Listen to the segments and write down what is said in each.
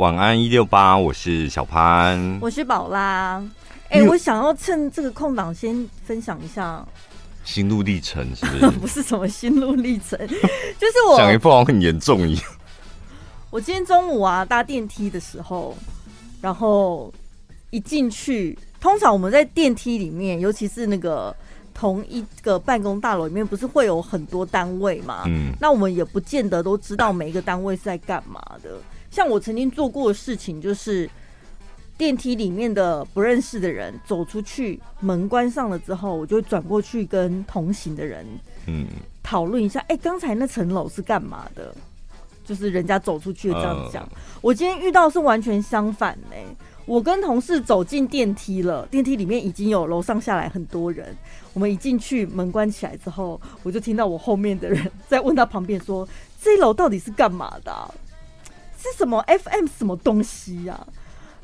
晚安一六八，我是小潘，我是宝拉。哎、欸，我想要趁这个空档先分享一下心路历程，是不是？不是什么心路历程，就是我讲一副好像很严重一样。我今天中午啊搭电梯的时候，然后一进去，通常我们在电梯里面，尤其是那个。同一个办公大楼里面不是会有很多单位嘛？嗯，那我们也不见得都知道每一个单位是在干嘛的。像我曾经做过的事情，就是电梯里面的不认识的人走出去，门关上了之后，我就转过去跟同行的人，嗯，讨论一下，哎，刚才那层楼是干嘛的？就是人家走出去的这样讲。我今天遇到是完全相反呢。我跟同事走进电梯了，电梯里面已经有楼上下来很多人。我们一进去，门关起来之后，我就听到我后面的人 在问他旁边说：“这一楼到底是干嘛的啊？是什么 FM 什么东西呀？”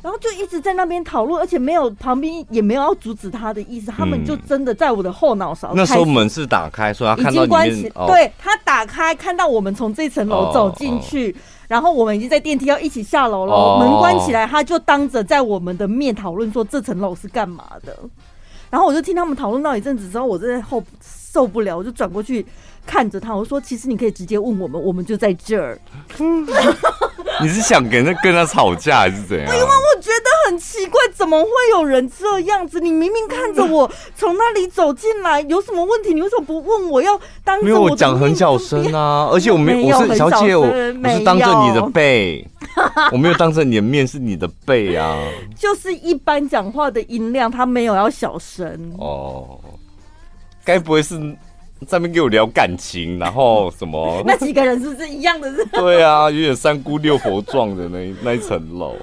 然后就一直在那边讨论，而且没有旁边也没有要阻止他的意思。他们就真的在我的后脑勺。那时候门是打开，说他看到里面。对，他打开看到我们从这层楼走进去。然后我们已经在电梯要一起下楼了，oh. 门关起来，他就当着在我们的面讨论说这层楼是干嘛的。然后我就听他们讨论到一阵子之后，我真的后受不了，我就转过去看着他，我说：“其实你可以直接问我们，我们就在这儿。”你是想跟他跟他吵架还是怎样？因为我觉得很奇怪，怎么会有人这样子？你明明看着我 从那里走进来，有什么问题？你为什么不问我要当？没有，我讲很小声啊，而且我没，没我是小姐，我我是当着你的背，我没有当着你的面，是你的背啊。就是一般讲话的音量，他没有要小声哦。该不会是？在那边给我聊感情，然后什么？那几个人是不是一样的？是？对啊，有点三姑六婆状的那那一层楼。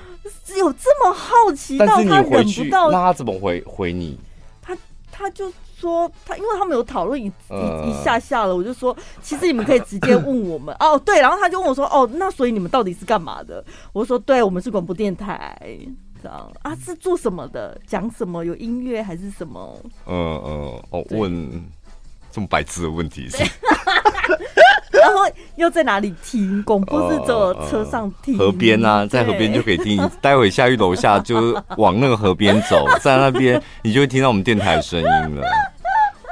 有这么好奇到他忍不到？那他怎么回回你？他他就说他，因为他们有讨论一、呃、一下下了，我就说其实你们可以直接问我们 哦。对，然后他就问我说哦，那所以你们到底是干嘛的？我说对，我们是广播电台，这样啊，是做什么的？讲什么？有音乐还是什么？嗯嗯，哦问。这么白痴的问题是，然后又在哪里听？广播是走车上听，河边啊，在河边就可以听。待会下去楼下就往那个河边走，在那边你就会听到我们电台的声音了。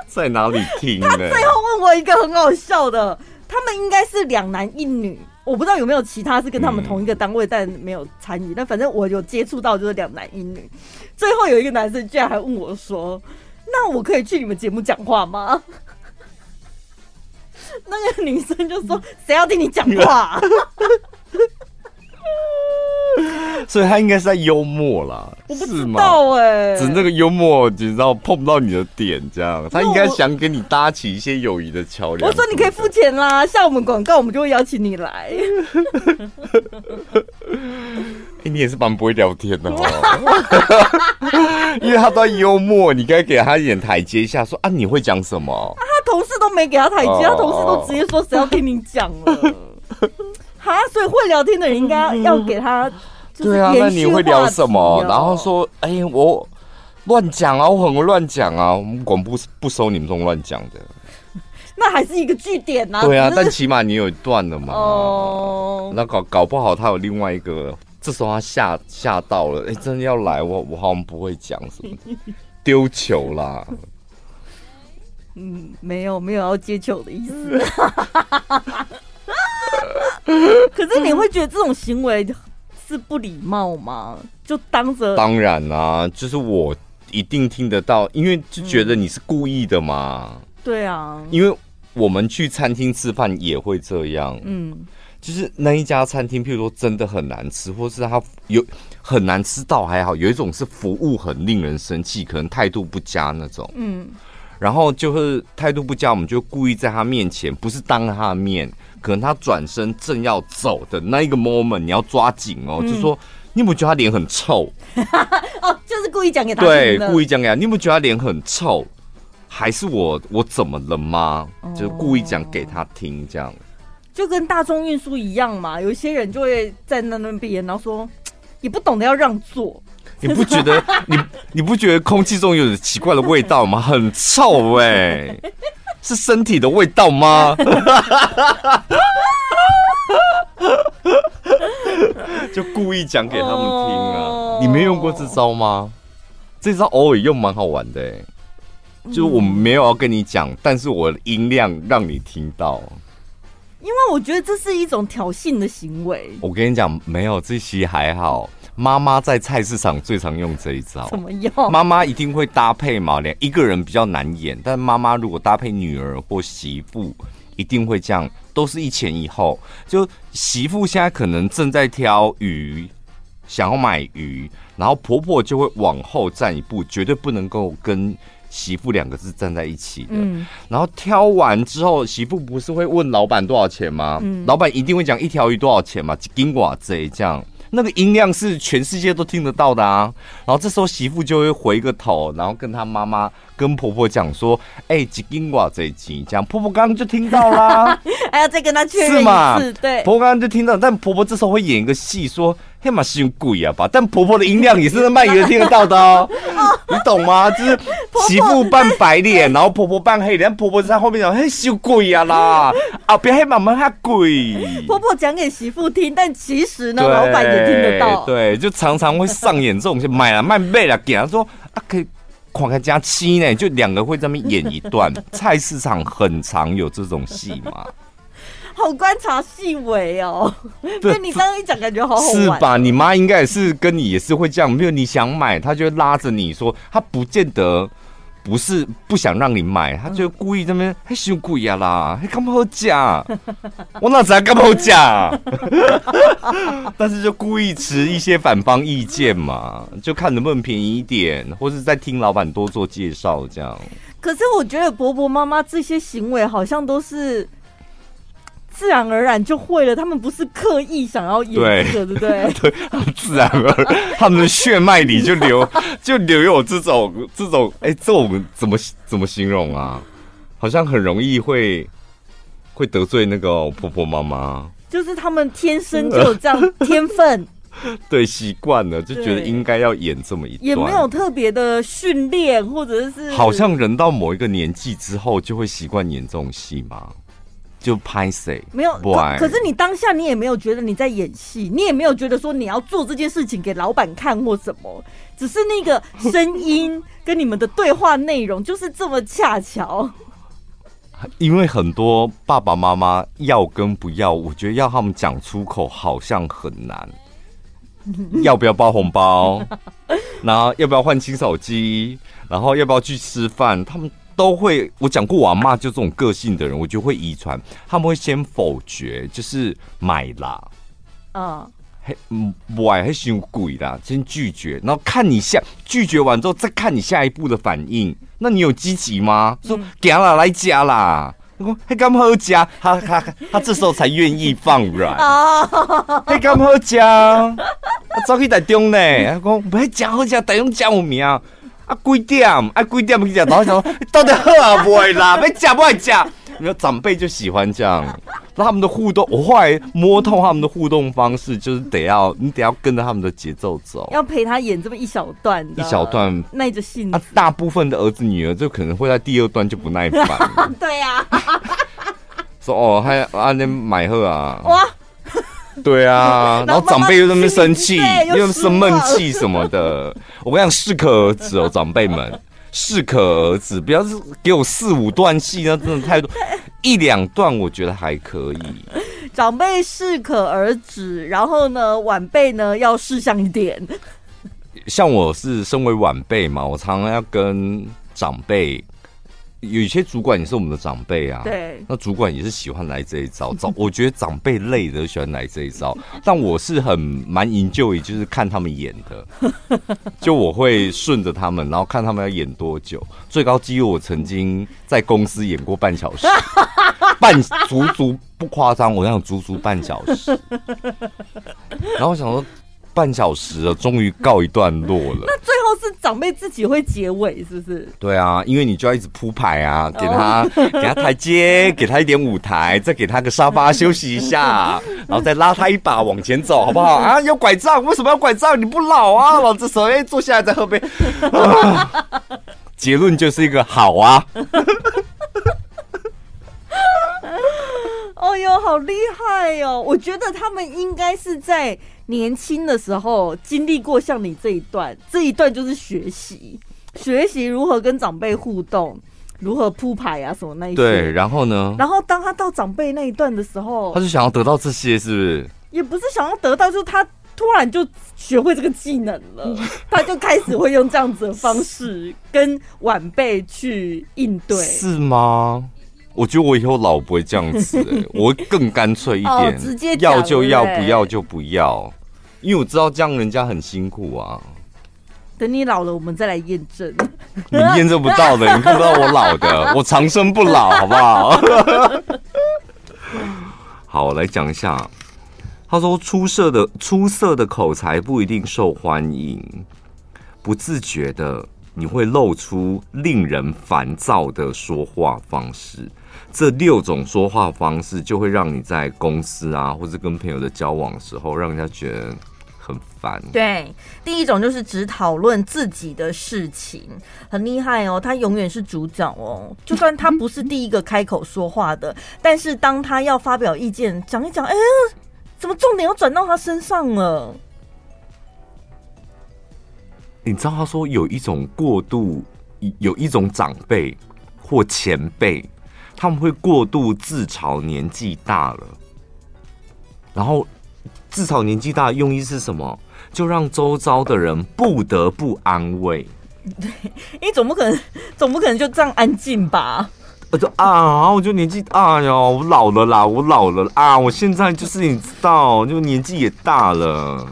在哪里听呢？他最后问我一个很好笑的，他们应该是两男一女，我不知道有没有其他是跟他们同一个单位，但没有参与。但反正我有接触到就是两男一女。最后有一个男生居然还问我说：“那我可以去你们节目讲话吗？”那个女生就说：“ 谁要听你讲话啊？” 所以他应该是在幽默啦，我不知道哎，只是那个幽默，你知道碰不到你的点，这样他应该想跟你搭起一些友谊的桥梁。我说你可以付钱啦，像我们广告，我们就会邀请你来。欸、你也是蛮不会聊天的哦，因为他都在幽默，你该给他一点台阶下，说啊，你会讲什么？啊，他同事都没给他台阶，他同事都直接说谁要听你讲了。哈，所以会聊天的人应该要给他。对啊，那你会聊什么？然后说，哎、欸，我乱讲啊，我很会乱讲啊，我们广播不收你们这种乱讲的。那还是一个据点呐。对啊，但起码你有一段了嘛。哦。那搞搞不好他有另外一个，这时候他吓吓到了，哎、欸，真的要来，我我好像不会讲什么的，丢球啦。嗯，没有没有要接球的意思。可是你会觉得这种行为是不礼貌吗？就当着当然啊，就是我一定听得到，因为就觉得你是故意的嘛。嗯、对啊，因为我们去餐厅吃饭也会这样。嗯，就是那一家餐厅，譬如说真的很难吃，或是他有很难吃到还好，有一种是服务很令人生气，可能态度不佳那种。嗯，然后就是态度不佳，我们就故意在他面前，不是当他的面。可能他转身正要走的那一个 moment，你要抓紧哦。嗯、就是说，你有没有觉得他脸很臭？哦，就是故意讲给他听。对，故意讲给他。你有没有觉得他脸很臭？还是我我怎么了吗？哦、就是故意讲给他听，这样。就跟大众运输一样嘛，有一些人就会在那那边，然后说 也不懂得要让座。你不觉得 你你不觉得空气中有点奇怪的味道吗？很臭哎、欸。是身体的味道吗？就故意讲给他们听啊。你没用过这招吗？这招偶尔用蛮好玩的，就是我没有要跟你讲，但是我的音量让你听到。因为我觉得这是一种挑衅的行为。我跟你讲，没有这些还好。妈妈在菜市场最常用这一招。怎么用？妈妈一定会搭配嘛，两一个人比较难演，但妈妈如果搭配女儿或媳妇，一定会这样，都是一前一后。就媳妇现在可能正在挑鱼，想要买鱼，然后婆婆就会往后站一步，绝对不能够跟。媳妇两个字站在一起的，嗯，然后挑完之后，媳妇不是会问老板多少钱吗？嗯，老板一定会讲一条鱼多少钱嘛，金瓜这样，那个音量是全世界都听得到的啊。然后这时候媳妇就会回个头，然后跟她妈妈、跟婆婆讲说：“哎、欸，几金瓜这一集，这样婆婆刚刚就听到啦，还要再跟她确认一次，是吗？对，婆婆刚刚就听到，但婆婆这时候会演一个戏说。”黑马是用鬼啊吧，但婆婆的音量也是那卖鱼听得到的 哦，你懂吗？就是媳妇扮白脸，然后婆婆扮黑脸，婆婆在后面讲嘿，修鬼啊啦，啊别黑妈妈还鬼。婆婆讲给媳妇听，但其实呢，老板也听得到。对，就常常会上演这种，就买了卖卖了，给他说啊可以狂开加七呢，就两个会这么演一段。菜市场很常有这种戏嘛。好观察细微哦，对，你刚刚一讲，感觉好好玩。是吧？你妈应该也是跟你也是会这样，没有你想买，她就会拉着你说，她不见得不是不想让你买，她就故意这边还修贵呀啦，还干嘛好假？我哪知道干嘛好假？但是就故意持一些反方意见嘛，就看能不能便宜一点，或是再听老板多做介绍这样。可是我觉得伯伯妈妈这些行为好像都是。自然而然就会了，他们不是刻意想要演的，对不对？对，自然而然，他们的血脉里就流 就留有这种这种，哎、欸，这种怎么怎么形容啊？好像很容易会会得罪那个婆婆妈妈，就是他们天生就有这样 天分，对，习惯了就觉得应该要演这么一段，也没有特别的训练，或者是好像人到某一个年纪之后就会习惯演这种戏吗？就拍谁没有可，可是你当下你也没有觉得你在演戏，你也没有觉得说你要做这件事情给老板看或什么，只是那个声音跟你们的对话内容就是这么恰巧。因为很多爸爸妈妈要跟不要，我觉得要他们讲出口好像很难。要不要包红包？然后要不要换新手机？然后要不要去吃饭？他们。都会，我讲过，我阿嬷就这种个性的人，我觉得会遗传。他们会先否决，就是买啦，嗯，还不爱还嫌贵啦，先拒绝，然后看你下拒绝完之后，再看你下一步的反应。那你有积极吗？说给了来加啦，还敢好加，他他他这时候才愿意放软啊，还敢好加，早去台中呢，他讲不要加好加，台中加有名。啊，几点？啊，几点去讲？然后想说，到底好啊，不会啦，没假不会假。然后长辈就喜欢这样，那他们的互动，我后来摸透他们的互动方式，就是得要你得要跟着他们的节奏走，要陪他演这么一小段，一小段耐着性子。啊，大部分的儿子女儿就可能会在第二段就不耐烦。对呀、啊，说哦，还啊，你买货啊？哇！对啊，然后长辈又在那么生气，又生闷气什么的。我跟你讲，适可而止哦，长辈们，适可而止，不要是给我四五段戏，那真的太多，一两段我觉得还可以。长辈适可而止，然后呢，晚辈呢要识相一点。像我是身为晚辈嘛，我常常要跟长辈。有一些主管也是我们的长辈啊，对，那主管也是喜欢来这一招。长，我觉得长辈累的喜欢来这一招，但我是很蛮 enjoy，就是看他们演的，就我会顺着他们，然后看他们要演多久。最高纪录我曾经在公司演过半小时，半足足不夸张，我想足足半小时。然后我想说。半小时了，终于告一段落了。那最后是长辈自己会结尾，是不是？对啊，因为你就要一直铺排啊，给他、oh. 给他台阶，给他一点舞台，再给他个沙发休息一下，然后再拉他一把往前走，好不好？啊，有拐杖，为什么要拐杖？你不老啊？老子手哎，坐下来再喝杯。啊、结论就是一个好啊。哦哟，好厉害哟、哦！我觉得他们应该是在年轻的时候经历过像你这一段，这一段就是学习，学习如何跟长辈互动，如何铺排啊什么那一些。对，然后呢？然后当他到长辈那一段的时候，他就想要得到这些，是不是？也不是想要得到，就是他突然就学会这个技能了，他就开始会用这样子的方式跟晚辈去应对，是吗？我觉得我以后老不会这样子、欸，我会更干脆一点，哦、直接要就要，不要就不要，因为我知道这样人家很辛苦啊。等你老了，我们再来验证。你验证不到的，你不知道我老的，我长生不老，好不好？好，我来讲一下。他说：“出色的出色的口才不一定受欢迎，不自觉的你会露出令人烦躁的说话方式。”这六种说话方式就会让你在公司啊，或者跟朋友的交往的时候，让人家觉得很烦。对，第一种就是只讨论自己的事情，很厉害哦，他永远是主角哦。就算他不是第一个开口说话的，但是当他要发表意见，讲一讲，哎呀，怎么重点又转到他身上了？你知道他说有一种过度，有一种长辈或前辈。他们会过度自嘲年纪大了，然后自嘲年纪大的用意是什么？就让周遭的人不得不安慰。对，你总不可能，总不可能就这样安静吧？我就啊，我就年纪大哟，我老了啦，我老了啊，我现在就是你知道，就年纪也大了。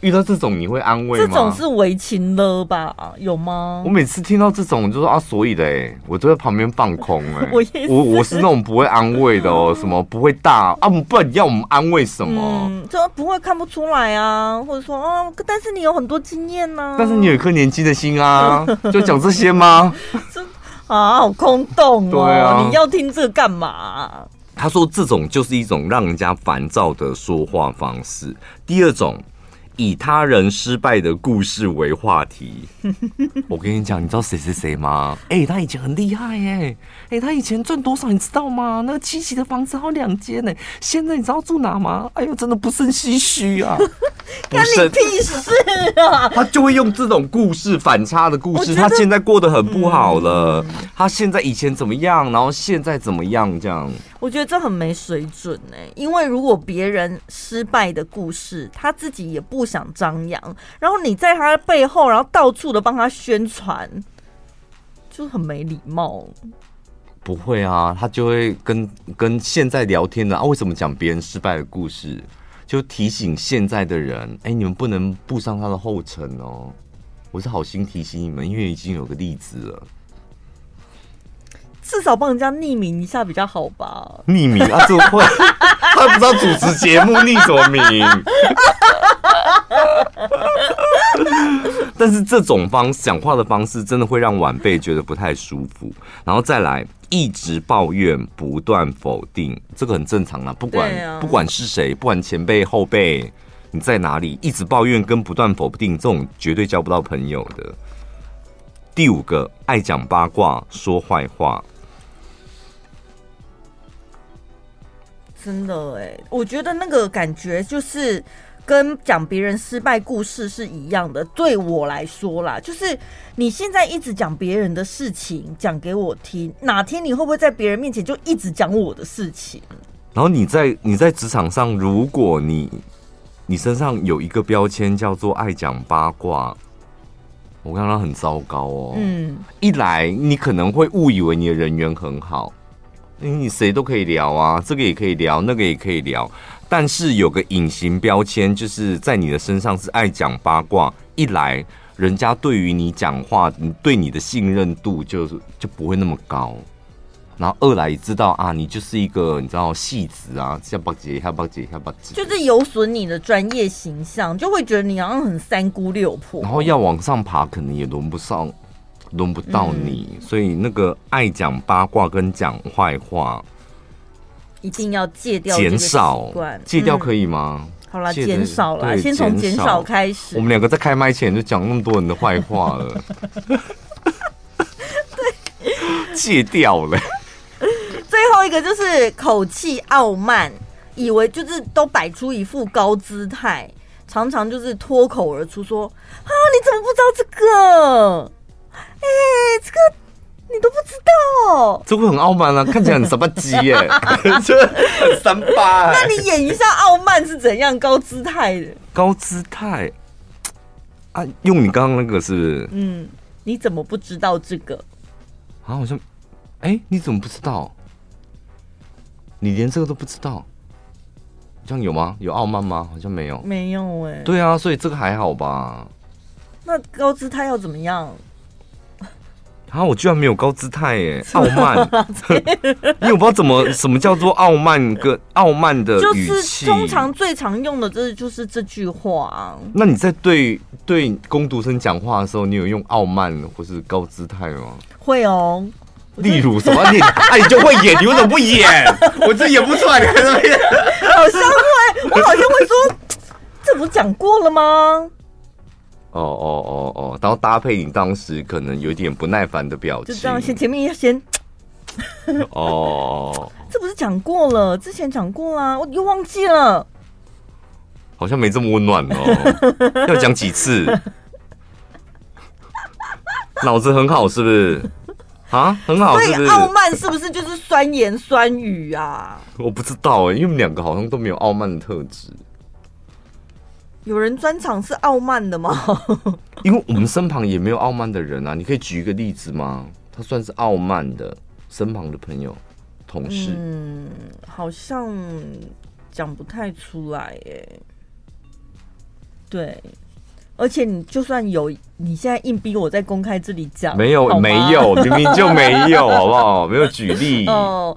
遇到这种你会安慰吗？这种是为情了吧？有吗？我每次听到这种，我就说啊，所以嘞，我都在旁边放空 哎。我我我是那种不会安慰的哦，什么不会大啊？不然你要我们安慰什么？嗯，这不会看不出来啊，或者说啊，但是你有很多经验呢。但是你有一颗年轻的心啊，就讲这些吗？这啊，好空洞哦。对啊，你要听这个干嘛？他说这种就是一种让人家烦躁的说话方式。第二种。以他人失败的故事为话题，我跟你讲，你知道谁谁谁吗？哎、欸，他以前很厉害哎、欸，哎、欸，他以前赚多少你知道吗？那个七期的房子好两间呢，现在你知道住哪吗？哎呦，真的不胜唏嘘啊！干你屁事啊！他就会用这种故事反差的故事，他现在过得很不好了，嗯、他现在以前怎么样，然后现在怎么样这样。我觉得这很没水准呢，因为如果别人失败的故事，他自己也不想张扬，然后你在他的背后，然后到处的帮他宣传，就很没礼貌。不会啊，他就会跟跟现在聊天的啊，为什么讲别人失败的故事？就提醒现在的人，哎，你们不能步上他的后尘哦。我是好心提醒你们，因为已经有个例子了。至少帮人家匿名一下比较好吧？匿名啊，这会 他不知道主持节目匿什么名。但是这种方讲话的方式，真的会让晚辈觉得不太舒服。然后再来，一直抱怨，不断否定，这个很正常啦。不管、啊、不管是谁，不管前辈后辈，你在哪里，一直抱怨跟不断否定，这种绝对交不到朋友的。第五个，爱讲八卦，说坏话。真的哎，我觉得那个感觉就是跟讲别人失败故事是一样的。对我来说啦，就是你现在一直讲别人的事情讲给我听，哪天你会不会在别人面前就一直讲我的事情？然后你在你在职场上，如果你你身上有一个标签叫做爱讲八卦，我看到很糟糕哦。嗯，一来你可能会误以为你的人缘很好。因为你谁都可以聊啊，这个也可以聊，那个也可以聊，但是有个隐形标签，就是在你的身上是爱讲八卦。一来，人家对于你讲话，你对你的信任度就就不会那么高；然后二来，知道啊，你就是一个你知道戏子啊，下巴结下巴结下巴结，就是有损你的专业形象，就会觉得你好像很三姑六婆，然后要往上爬，可能也轮不上。轮不到你，嗯、所以那个爱讲八卦跟讲坏话，一定要戒掉，减少，戒掉可以吗？嗯、好了，减少了，先从减少开始。我们两个在开麦前就讲那么多人的坏话了，对，戒掉了。最后后一个就是口气傲慢，以为就是都摆出一副高姿态，常常就是脱口而出说：“啊，你怎么不知道这个？哎、欸，这个。”你都不知道，这会很傲慢啊，看起来很什么鸡耶，这很三八。那你演一下傲慢是怎样高姿态的？高姿态啊，用你刚刚那个是不是？嗯，你怎么不知道这个？啊，好像，哎、欸，你怎么不知道？你连这个都不知道？这样有吗？有傲慢吗？好像没有，没有哎、欸。对啊，所以这个还好吧？那高姿态要怎么样？啊！我居然没有高姿态耶，傲慢。因为我不知道怎么什么叫做傲慢跟傲慢的语气。就是通常最常用的，这就是这句话啊。那你在对对攻读生讲话的时候，你有用傲慢或是高姿态吗？会哦。例如什么？你啊，你就会演，你为什么不演？我这演不出来，你看这边。好像会，我好像会说，这不是讲过了吗？哦哦哦哦，然后搭配你当时可能有点不耐烦的表情，就这样先前面要先。哦，这不是讲过了？之前讲过啦，我又忘记了。好像没这么温暖哦，要讲几次？脑子很好是不是？啊，很好是不是？所以傲慢是不是就是酸言酸语啊？我不知道哎，因为我们两个好像都没有傲慢的特质。有人专场是傲慢的吗？因为我们身旁也没有傲慢的人啊，你可以举一个例子吗？他算是傲慢的身旁的朋友、同事。嗯，好像讲不太出来耶。对，而且你就算有，你现在硬逼我在公开这里讲，没有，没有，明明就没有，好不好？没有举例哦。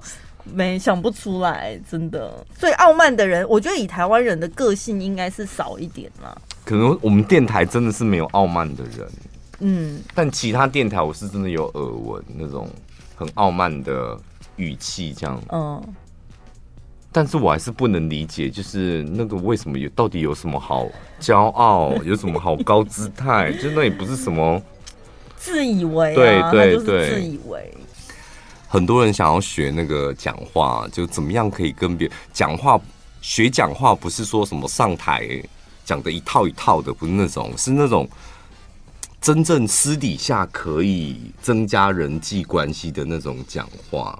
没想不出来，真的。最傲慢的人，我觉得以台湾人的个性应该是少一点啦。可能我们电台真的是没有傲慢的人，嗯。但其他电台我是真的有耳闻那种很傲慢的语气，这样。嗯。但是我还是不能理解，就是那个为什么有，到底有什么好骄傲，有什么好高姿态？就那也不是什么自以为、啊，对对对，自以为。很多人想要学那个讲话，就怎么样可以跟别人讲话？学讲话不是说什么上台讲的一套一套的，不是那种，是那种真正私底下可以增加人际关系的那种讲话。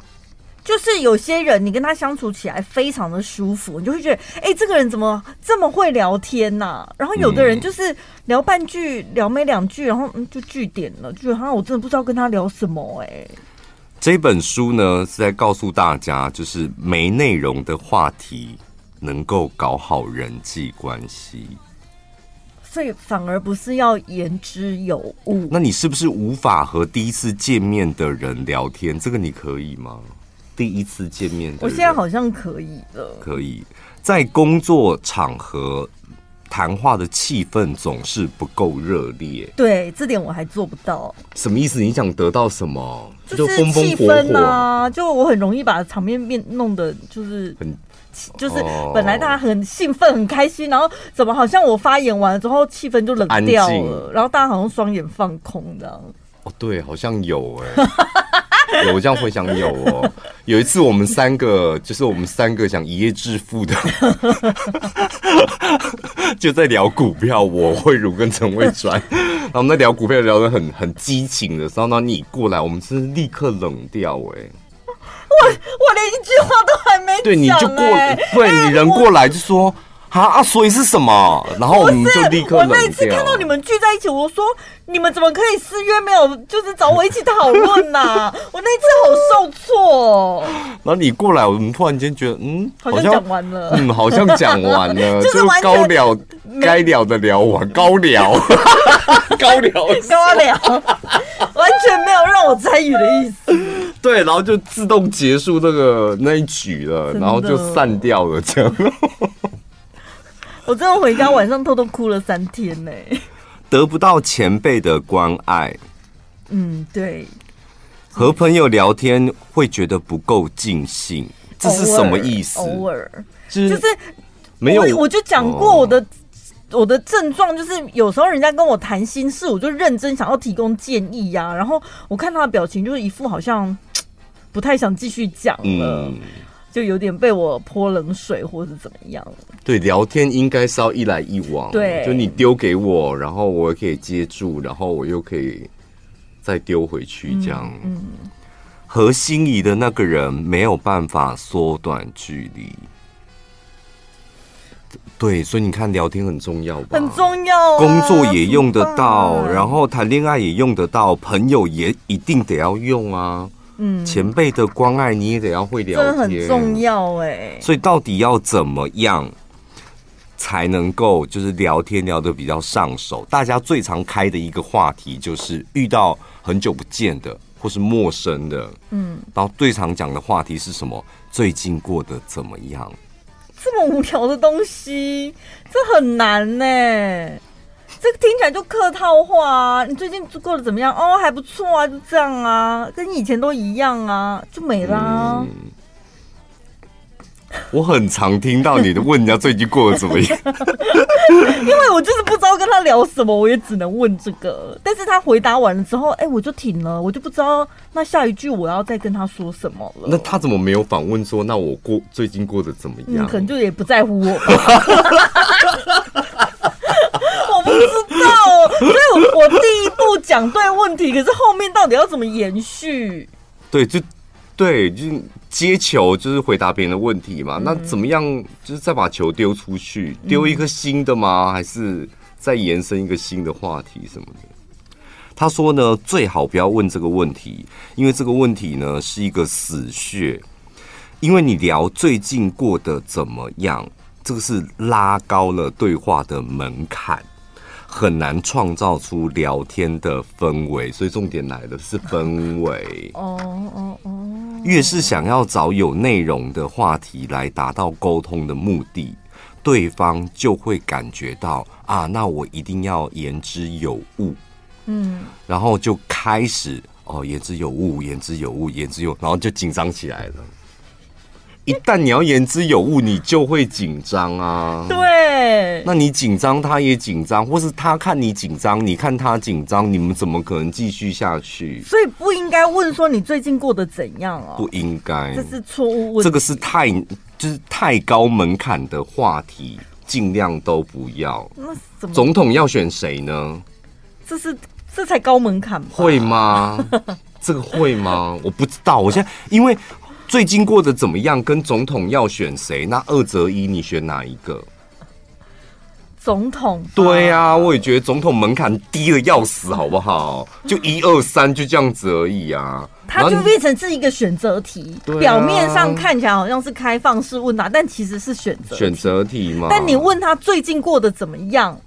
就是有些人，你跟他相处起来非常的舒服，你就会觉得，哎、欸，这个人怎么这么会聊天呐、啊？然后有的人就是聊半句，聊没两句，然后嗯就句点了，就好像我真的不知道跟他聊什么哎、欸。这本书呢是在告诉大家，就是没内容的话题能够搞好人际关系，所以反而不是要言之有物。那你是不是无法和第一次见面的人聊天？这个你可以吗？第一次见面的人，我现在好像可以了。可以在工作场合。谈话的气氛总是不够热烈，对，这点我还做不到。什么意思？你想得到什么？就是气氛啊，就我很容易把场面变弄得就是很，就是本来大家很兴奋、很开心，然后怎么好像我发言完了之后气氛就冷掉了，然后大家好像双眼放空这样。哦，对，好像有哎、欸，有这样回想有哦。有一次我们三个，就是我们三个想一夜致富的，就在聊股票，我慧如跟陈慧川，然后我们在聊股票聊得很很激情的时候，然后你过来，我们是立刻冷掉哎、欸，我我连一句话都还没对，你就过，对，你人过来就说。啊啊！所以是什么？然后我们就立刻。我那一次看到你们聚在一起，我说你们怎么可以私约没有？就是找我一起讨论呐！我那一次好受挫。然后你过来，我们突然间觉得，嗯，好像讲完了。嗯，好像讲完了，就是高聊该聊的聊完，高聊，高聊，高聊，完全没有让我参与的意思。对，然后就自动结束这个那一局了，然后就散掉了，这样。我真的回家晚上偷偷哭了三天呢，得不到前辈的关爱。嗯，对。和朋友聊天会觉得不够尽兴，这是什么意思？偶尔，就是没有。我，我就讲过我的、哦、我的症状，就是有时候人家跟我谈心事，我就认真想要提供建议呀、啊。然后我看他的表情，就是一副好像 不太想继续讲了。嗯就有点被我泼冷水，或是怎么样？对，聊天应该是要一来一往。对，就你丢给我，然后我也可以接住，然后我又可以再丢回去，这样。嗯，嗯，和心仪的那个人没有办法缩短距离。对，所以你看，聊天很重要吧？很重要啊，工作也用得到，然后谈恋爱也用得到，朋友也一定得要用啊。嗯，前辈的关爱你也得要会聊天，很重要哎。所以到底要怎么样才能够就是聊天聊得比较上手？大家最常开的一个话题就是遇到很久不见的或是陌生的，嗯，然后最常讲的话题是什么？最近过得怎么样？这么无聊的东西，这很难呢。这个听起来就客套话啊！你最近过得怎么样？哦，还不错啊，就这样啊，跟以前都一样啊，就没啦。嗯，我很常听到你的问人家最近过得怎么样，因为我就是不知道跟他聊什么，我也只能问这个。但是他回答完了之后，哎，我就停了，我就不知道那下一句我要再跟他说什么了。那他怎么没有反问说，那我过最近过得怎么样？嗯，可能就也不在乎我吧。不知道，所以我我第一步讲对问题，可是后面到底要怎么延续？对，就对，就接球，就是回答别人的问题嘛。嗯、那怎么样？就是再把球丢出去，丢一个新的吗？还是再延伸一个新的话题什么的？他说呢，最好不要问这个问题，因为这个问题呢是一个死穴，因为你聊最近过得怎么样，这个是拉高了对话的门槛。很难创造出聊天的氛围，所以重点来了是氛围。哦哦哦！越是想要找有内容的话题来达到沟通的目的，对方就会感觉到啊，那我一定要言之有物。嗯，然后就开始哦，言之有物，言之有物，言之有，然后就紧张起来了。一旦你要言之有物，你就会紧张啊。对，那你紧张，他也紧张，或是他看你紧张，你看他紧张，你们怎么可能继续下去？所以不应该问说你最近过得怎样啊？不应该，这是错误问题。这个是太就是太高门槛的话题，尽量都不要。那怎么？总统要选谁呢？这是这才高门槛吧？会吗？这个会吗？我不知道。我现在因为。最近过得怎么样？跟总统要选谁？那二择一，你选哪一个？总统。对呀、啊，我也觉得总统门槛低的要死，好不好？就一二三，就这样子而已啊。它就变成是一个选择题，表面上看起来好像是开放式问答，但其实是选择选择题嘛。但你问他最近过得怎么样？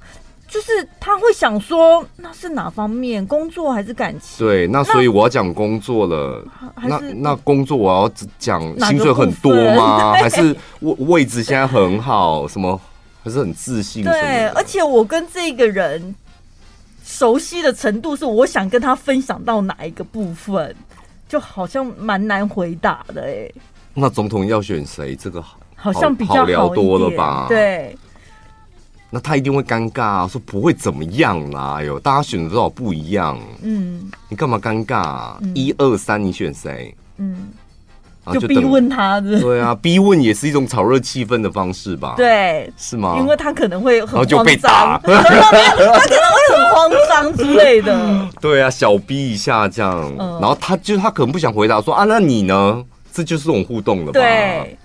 就是他会想说，那是哪方面？工作还是感情？对，那所以我要讲工作了。那那工作我要讲薪水很多吗？还是位位置现在很好？什么还是很自信？对，而且我跟这个人熟悉的程度，是我想跟他分享到哪一个部分，就好像蛮难回答的哎。那总统要选谁？这个好，好像比较好聊多了吧？对。那他一定会尴尬啊，说不会怎么样啦，哎呦，大家选的多少不一样，嗯，你干嘛尴尬啊？一二三，你选谁？嗯，就逼问他的，对啊，逼问也是一种炒热气氛的方式吧？对，是吗？因为他可能会很然后就被打，他可能会很慌张之类的。对啊，小逼一下这样，然后他就他可能不想回答说啊，那你呢？这就是这种互动了吧？对。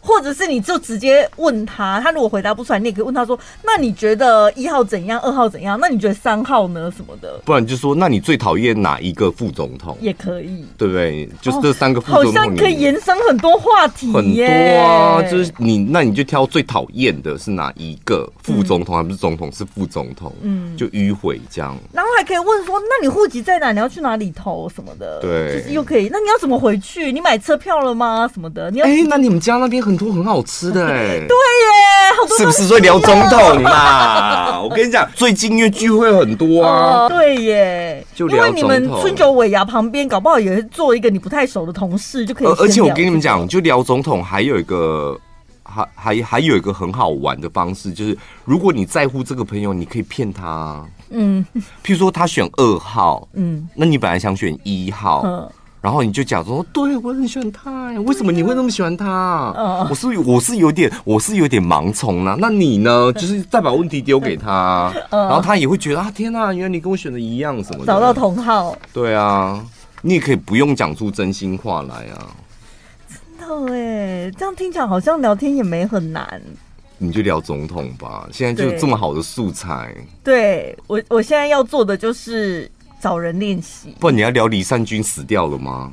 或者是你就直接问他，他如果回答不出来，你也可以问他说：“那你觉得一号怎样，二号怎样？那你觉得三号呢？什么的？”不然就说：“那你最讨厌哪一个副总统？”也可以，对不对？就是这三个副总统，好像可以延伸很多话题，很多啊。就是你，那你就挑最讨厌的是哪一个副总统，还不是总统，是副总统？嗯，就迂回这样。然后还可以问说：“那你户籍在哪？你要去哪里投什么的？”对，就是又可以。那你要怎么回去？你买车票了吗？什么的？你要哎，那你们家那边很多很好吃的。对，对耶，好多是不是？所以聊总统嘛，我跟你讲，最近因为聚会很多啊。哦、对耶，就聊因为你们春酒尾牙旁边，搞不好也是做一个你不太熟的同事，就可以。而且我跟你们讲，就聊总统，还有一个，还还还有一个很好玩的方式，就是如果你在乎这个朋友，你可以骗他。嗯，譬如说他选二号，嗯，那你本来想选一号。然后你就假装说，对我很喜欢他，为什么你会那么喜欢他？我是我是有点我是有点盲从啊。那你呢？就是再把问题丢给他，然后他也会觉得啊，天哪，原来你跟我选的一样什么的，找到同好。对啊，你也可以不用讲出真心话来啊。真的哎，这样听起来好像聊天也没很难。你就聊总统吧，现在就这么好的素材。对我，我现在要做的就是。找人练习，不然你要聊李善均死掉了吗？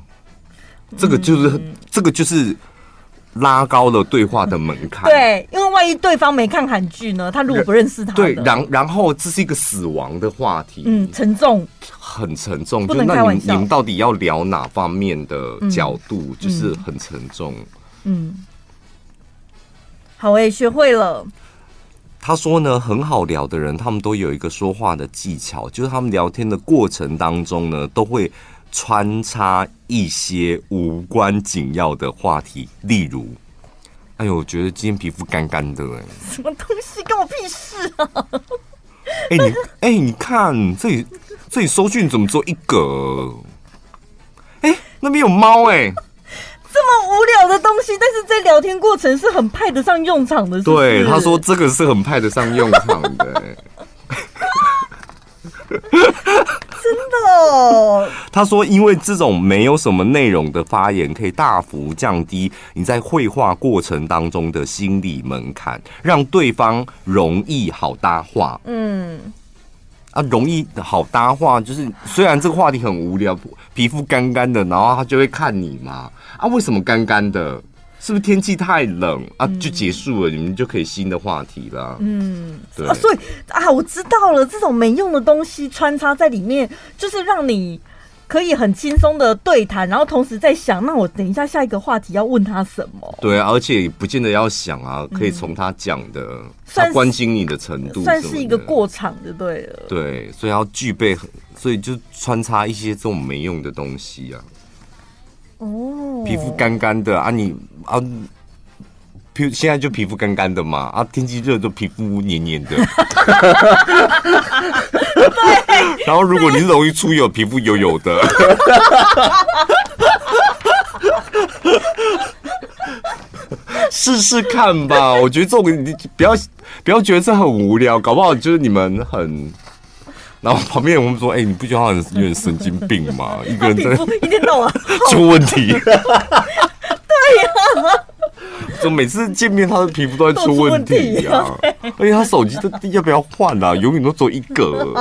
这个就是、嗯、这个就是拉高了对话的门槛。对，因为万一对方没看韩剧呢？他如果不认识他，对，然然后这是一个死亡的话题，嗯，沉重，很沉重。不能开玩笑。就那你，你们到底要聊哪方面的角度？嗯、就是很沉重。嗯，好诶，学会了。他说呢，很好聊的人，他们都有一个说话的技巧，就是他们聊天的过程当中呢，都会穿插一些无关紧要的话题，例如，哎呦，我觉得今天皮肤干干的，哎，什么东西跟我屁事啊？哎，你哎，你看这里这里收讯怎么做一格？哎，那边有猫哎。这么无聊的东西，但是在聊天过程是很派得上用场的是是？对，他说这个是很派得上用场的。真的哦？他说，因为这种没有什么内容的发言，可以大幅降低你在绘画过程当中的心理门槛，让对方容易好搭话。嗯。啊，容易好搭话，就是虽然这个话题很无聊，皮肤干干的，然后他就会看你嘛。啊，为什么干干的？是不是天气太冷啊？就结束了，你们就可以新的话题了。嗯，对。啊，所以啊，我知道了，这种没用的东西穿插在里面，就是让你。可以很轻松的对谈，然后同时在想，那我等一下下一个话题要问他什么？对啊，而且不见得要想啊，可以从他讲的，嗯、他关心你的程度，算是一个过场就对了。对，所以要具备，所以就穿插一些这种没用的东西啊。哦，皮肤干干的啊你，你啊。皮现在就皮肤干干的嘛，啊，天气热就皮肤黏黏的。对。然后如果你是容易出油，皮肤油油的。试试看吧，我觉得这种你不要不要觉得这很无聊，搞不好就是你们很。然后旁边我们说，哎、欸，你不觉得他很有点神经病吗？一个人在一天到晚出问题。对呀。就每次见面，他的皮肤都在出问题啊！而且他手机都要不要换啊？永远都走一个。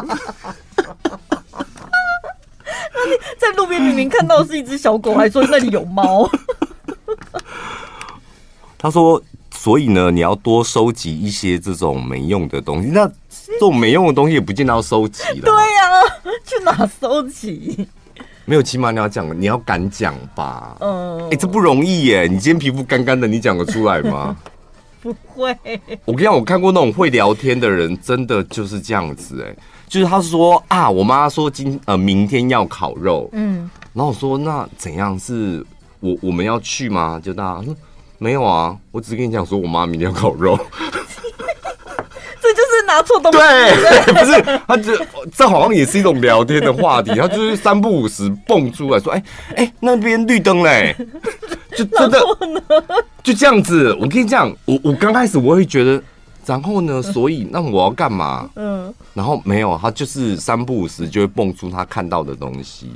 那你在路边明明看到是一只小狗，还说那里有猫。他说：“所以呢，你要多收集一些这种没用的东西。那这种没用的东西也不见得要收集了。对呀、啊，去哪收集？”没有，起码你要讲，你要敢讲吧。嗯，哎、欸，这不容易耶。你今天皮肤干干的，你讲得出来吗？不会。我跟你讲，我看过那种会聊天的人，真的就是这样子。哎，就是他说啊，我妈说今呃明天要烤肉。嗯，然后我说那怎样？是我我们要去吗？就大家说没有啊，我只跟你讲说我妈明天要烤肉。拿错东西，对，不是他这这好像也是一种聊天的话题，他就是三不五时蹦出来说，哎、欸、哎、欸，那边绿灯嘞，就真的 就这样子。我跟你讲，我我刚开始我会觉得，然后呢，所以那我要干嘛？嗯，然后没有，他就是三不五时就会蹦出他看到的东西，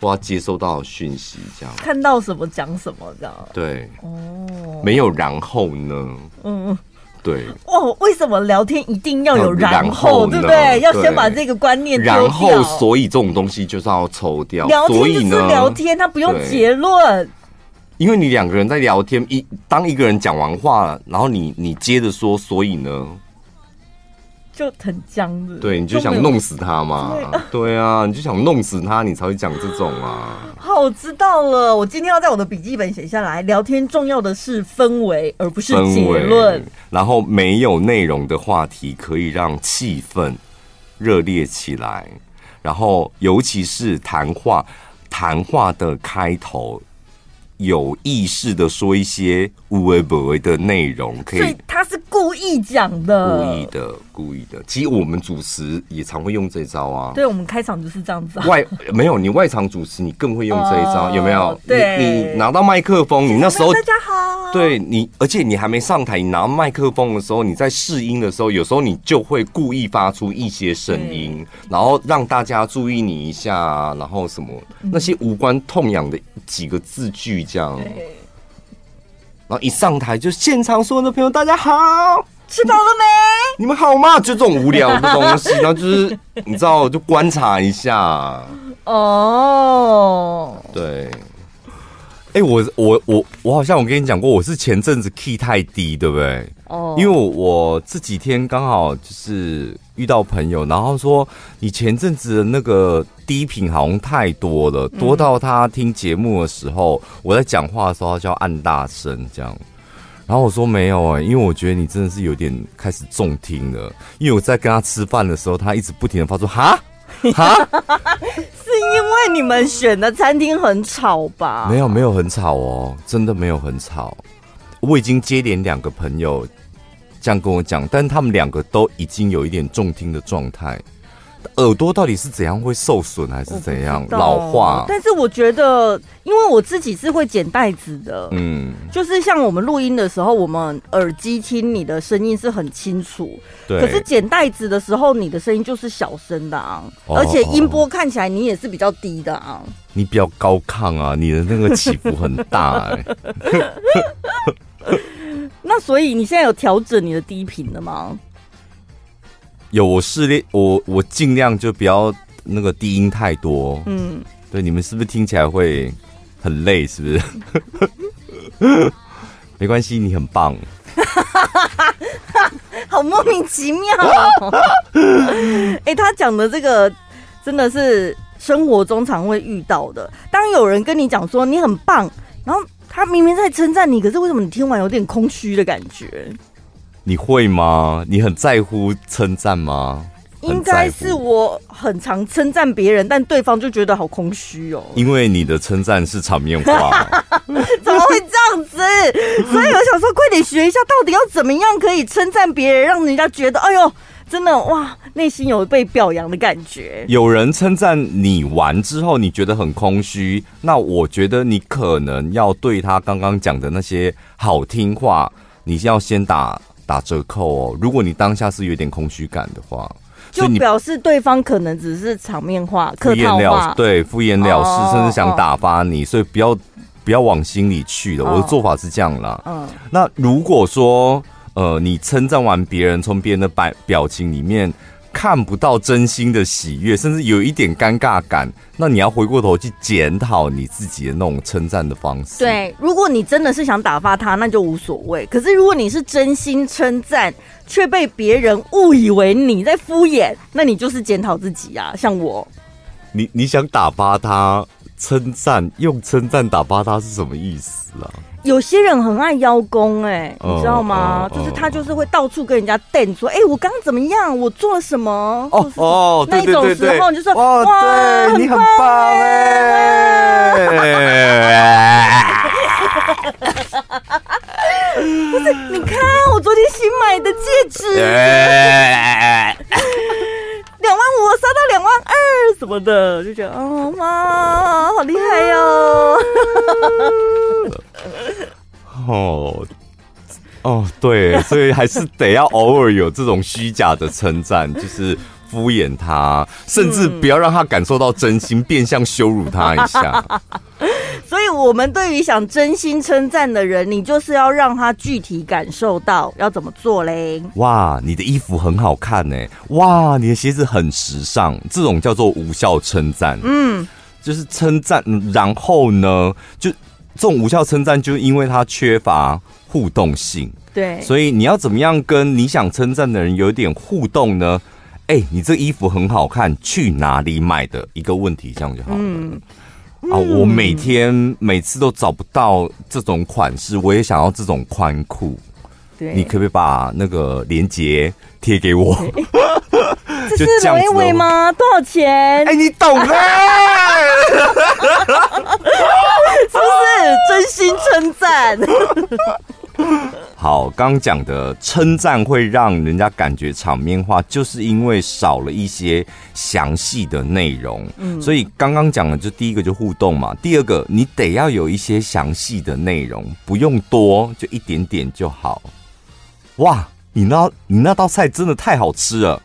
或他接收到的讯息，这样。看到什么讲什么，这样。对。哦，没有然后呢，嗯。对哦，为什么聊天一定要有然后，对不对？要先把这个观念。然后，所以这种东西就是要抽掉。聊天就是聊天，他不用结论。因为你两个人在聊天，一当一个人讲完话了，然后你你接着说，所以呢？就很僵的，对，你就想弄死他嘛？对啊，你就想弄死他，你才会讲这种啊。好，我知道了。我今天要在我的笔记本写下来，聊天重要的是氛围，而不是结论。然后没有内容的话题可以让气氛热烈起来。然后尤其是谈话，谈话的开头有意识的说一些无微不为的内容，可以。所以他是故意讲的，故意的，故意的。其实我们主持也常会用这招啊。对，我们开场就是这样子啊。外没有你外场主持，你更会用这一招，有没有？对，你你拿到麦克风，你那时候大家好。对你，而且你还没上台，你拿麦克风的时候，你在试音的时候，有时候你就会故意发出一些声音，然后让大家注意你一下，然后什么那些无关痛痒的几个字句这样。然后一上台就现场所有的朋友，大家好，吃饱了没？你们好吗？就这种无聊的东西，然后就是你知道，就观察一下。哦，对。哎、欸，我我我我好像我跟你讲过，我是前阵子 key 太低，对不对？哦，因为我我这几天刚好就是遇到朋友，然后说你前阵子的那个低频好像太多了，多到他听节目的时候，嗯、我在讲话的时候他就要按大声这样。然后我说没有哎、欸，因为我觉得你真的是有点开始重听了，因为我在跟他吃饭的时候，他一直不停的发出哈。哈，是 是因为你们选的餐厅很吵吧？没有，没有很吵哦，真的没有很吵。我已经接连两个朋友这样跟我讲，但他们两个都已经有一点重听的状态。耳朵到底是怎样会受损，还是怎样老化？但是我觉得，因为我自己是会剪带子的，嗯，就是像我们录音的时候，我们耳机听你的声音是很清楚，对。可是剪带子的时候，你的声音就是小声的啊，而且音波看起来你也是比较低的啊。你比较高亢啊，你的那个起伏很大哎。那所以你现在有调整你的低频了吗？有我试练，我我尽量就不要那个低音太多。嗯，对，你们是不是听起来会很累？是不是？没关系，你很棒。好莫名其妙哦。哎、欸，他讲的这个真的是生活中常会遇到的。当有人跟你讲说你很棒，然后他明明在称赞你，可是为什么你听完有点空虚的感觉？你会吗？你很在乎称赞吗？应该是我很常称赞别人，但对方就觉得好空虚哦。因为你的称赞是场面话，怎么会这样子？所以我想说，快点学一下，到底要怎么样可以称赞别人，让人家觉得哎呦，真的哇，内心有被表扬的感觉。有人称赞你完之后，你觉得很空虚，那我觉得你可能要对他刚刚讲的那些好听话，你要先打。打折扣哦！如果你当下是有点空虚感的话，就表示对方可能只是场面话、敷衍了，对，敷衍了事，哦、甚至想打发你，所以不要不要往心里去了。哦、我的做法是这样啦。嗯，那如果说呃，你称赞完别人，从别人的表表情里面。看不到真心的喜悦，甚至有一点尴尬感，那你要回过头去检讨你自己的那种称赞的方式。对，如果你真的是想打发他，那就无所谓。可是如果你是真心称赞，却被别人误以为你在敷衍，那你就是检讨自己啊。像我，你你想打发他，称赞用称赞打发他是什么意思啊？有些人很爱邀功，哎，你知道吗？就是他就是会到处跟人家瞪说，哎，我刚刚怎么样？我做了什么？哦哦，那种时候你就说，哇，你很棒哎！不是，你看我昨天新买的戒指，两万五我杀到两万二什么的，就觉得哦妈，好厉害哟！哦，哦，对，所以还是得要偶尔有这种虚假的称赞，就是敷衍他，甚至不要让他感受到真心，变相羞辱他一下。所以，我们对于想真心称赞的人，你就是要让他具体感受到要怎么做嘞？哇，你的衣服很好看呢！哇，你的鞋子很时尚，这种叫做无效称赞。嗯，就是称赞，然后呢，就。这种无效称赞，就因为它缺乏互动性。对，所以你要怎么样跟你想称赞的人有点互动呢？哎、欸，你这衣服很好看，去哪里买的？一个问题，这样就好了。嗯，啊，我每天每次都找不到这种款式，我也想要这种宽裤。对，你可不可以把那个链接贴给我？这是维维吗？多少钱？哎、欸，你懂的，是不是真真心称赞。好，刚讲的称赞会让人家感觉场面化，就是因为少了一些详细的内容。嗯，所以刚刚讲的就第一个就互动嘛，第二个你得要有一些详细的内容，不用多，就一点点就好。哇，你那你那道菜真的太好吃了。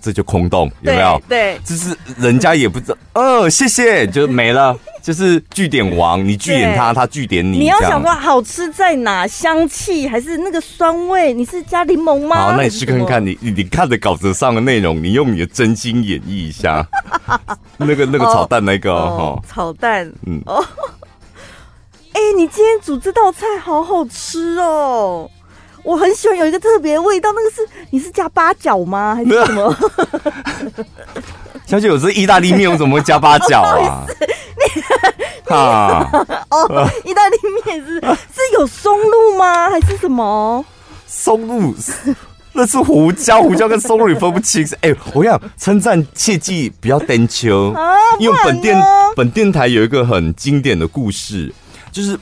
这就空洞，有没有？对，对就是人家也不知道，哦，谢谢，就没了，就是据点王，你据点他，他据点你。你要想说好吃在哪？香气还是那个酸味？你是加柠檬吗？好，那你去看看你你看的稿子上的内容，你用你的真心演绎一下。那个那个炒蛋那个哦，哦炒蛋，嗯哦，哎，你今天煮这道菜好好吃哦。我很喜欢有一个特别的味道，那个是你是加八角吗？还是什么？小姐，我是意大利面，我怎么会加八角啊？你 啊 哦，意大利面是是有松露吗？还是什么？松露那是胡椒，胡椒跟松露你分不清。哎、欸，我跟你讲，称赞切记不要单秋，啊、因为本电本电台有一个很经典的故事，就是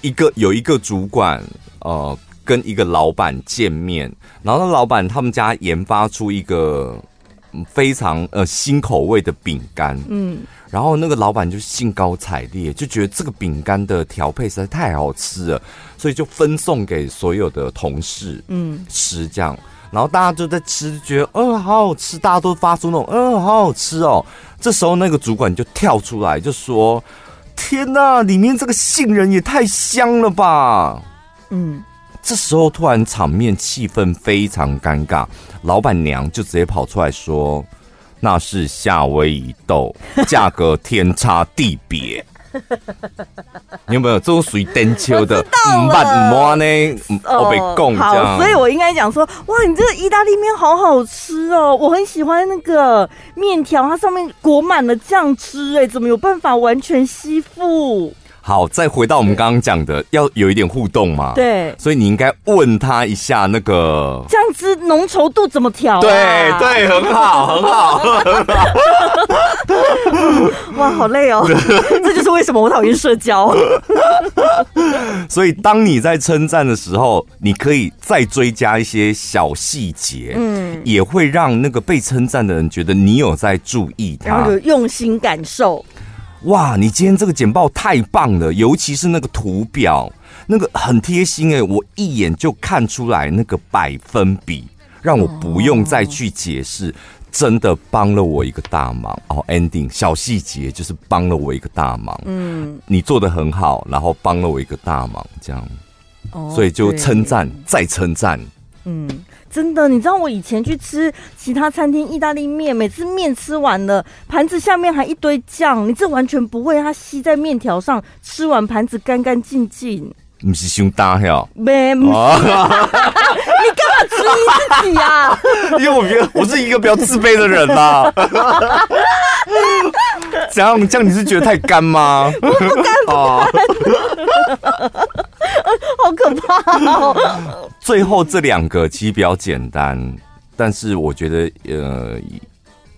一个有一个主管呃。跟一个老板见面，然后那老板他们家研发出一个非常呃新口味的饼干，嗯，然后那个老板就兴高采烈，就觉得这个饼干的调配实在太好吃了，所以就分送给所有的同事，嗯，吃这样，然后大家就在吃，觉得呃好好吃，大家都发出那种呃好好吃哦，这时候那个主管就跳出来就说：“天哪，里面这个杏仁也太香了吧！”嗯。这时候突然场面气氛非常尴尬，老板娘就直接跑出来说：“那是夏威夷豆，价格天差地别。”你有没有这种属于单秋的？唔捌唔摸呢，我被供这样。所以我应该讲说：哇，你这个意大利面好好吃哦，我很喜欢那个面条，它上面裹满了酱汁，哎，怎么有办法完全吸附？好，再回到我们刚刚讲的，要有一点互动嘛。对，所以你应该问他一下那个这样子浓稠度怎么调啊？对对，很好，很好，很好。哇，好累哦！这就是为什么我讨厌社交。所以，当你在称赞的时候，你可以再追加一些小细节，嗯，也会让那个被称赞的人觉得你有在注意他，然后有用心感受。哇，你今天这个简报太棒了，尤其是那个图表，那个很贴心哎，我一眼就看出来那个百分比，让我不用再去解释，哦、真的帮了我一个大忙。哦。Ending 小细节就是帮了我一个大忙，嗯，你做的很好，然后帮了我一个大忙，这样，哦，所以就称赞再称赞，嗯。真的，你知道我以前去吃其他餐厅意大利面，每次面吃完了，盘子下面还一堆酱，你这完全不会，它吸在面条上，吃完盘子干干净净。不是胸大呀？没，你干嘛质疑自己啊？因为我觉得我是一个比较自卑的人啦。怎样？这样你是觉得太干吗？不干不干。好可怕哦！最后这两个其实比较简单，但是我觉得呃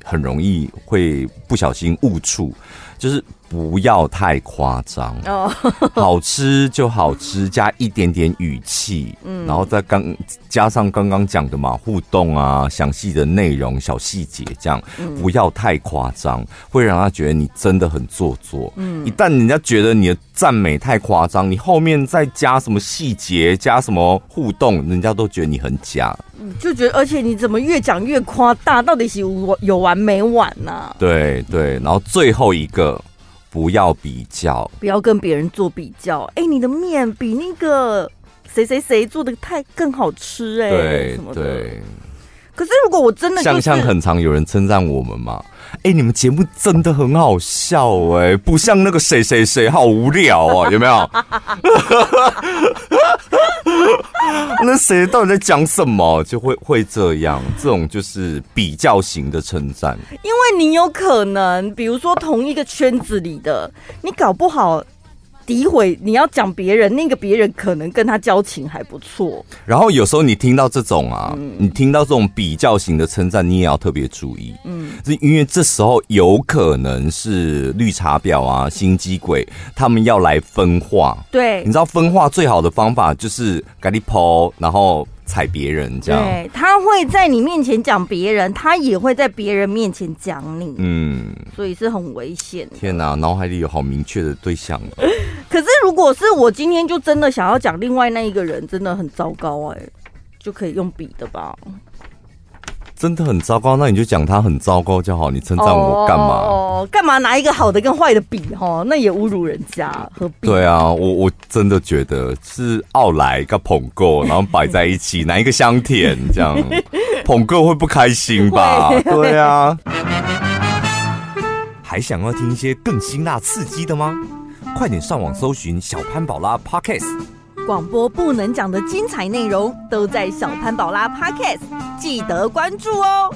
很容易会不小心误触，就是。不要太夸张哦，好吃就好吃，加一点点语气，嗯，然后再刚加上刚刚讲的嘛，互动啊，详细的内容、小细节，这样不要太夸张，会让他觉得你真的很做作。嗯，一旦人家觉得你的赞美太夸张，你后面再加什么细节、加什么互动，人家都觉得你很假。嗯，就觉得，而且你怎么越讲越夸大，到底是有有完没完呢？啊？对对，然后最后一个。不要比较，不要跟别人做比较。哎、欸，你的面比那个谁谁谁做的太更好吃哎、欸，对对。可是如果我真的、就是、像像很常有人称赞我们嘛，哎、欸，你们节目真的很好笑哎、欸，不像那个谁谁谁好无聊啊，有没有？那谁到底在讲什么？就会会这样，这种就是比较型的称赞。因为你有可能，比如说同一个圈子里的，你搞不好诋毁，你要讲别人，那个别人可能跟他交情还不错。然后有时候你听到这种啊，嗯、你听到这种比较型的称赞，你也要特别注意。嗯，是因为这时候有可能是绿茶婊啊、心机鬼，他们要来分化。对，你知道分化最好的方法就是给你抛，然后。踩别人这样，对，他会在你面前讲别人，他也会在别人面前讲你，嗯，所以是很危险。天哪，脑海里有好明确的对象。可是如果是我今天就真的想要讲另外那一个人，真的很糟糕哎，就可以用笔的吧。真的很糟糕，那你就讲他很糟糕就好。你称赞我干嘛？哦，干嘛拿一个好的跟坏的比？哈，那也侮辱人家，何必？对啊，我我真的觉得是奥莱跟捧够，然后摆在一起，哪一个香甜？这样捧够会不开心吧？对啊。还想要听一些更辛辣刺激的吗？快点上网搜寻小潘宝拉 Podcast。广播不能讲的精彩内容都在小潘宝拉 Podcast，记得关注哦。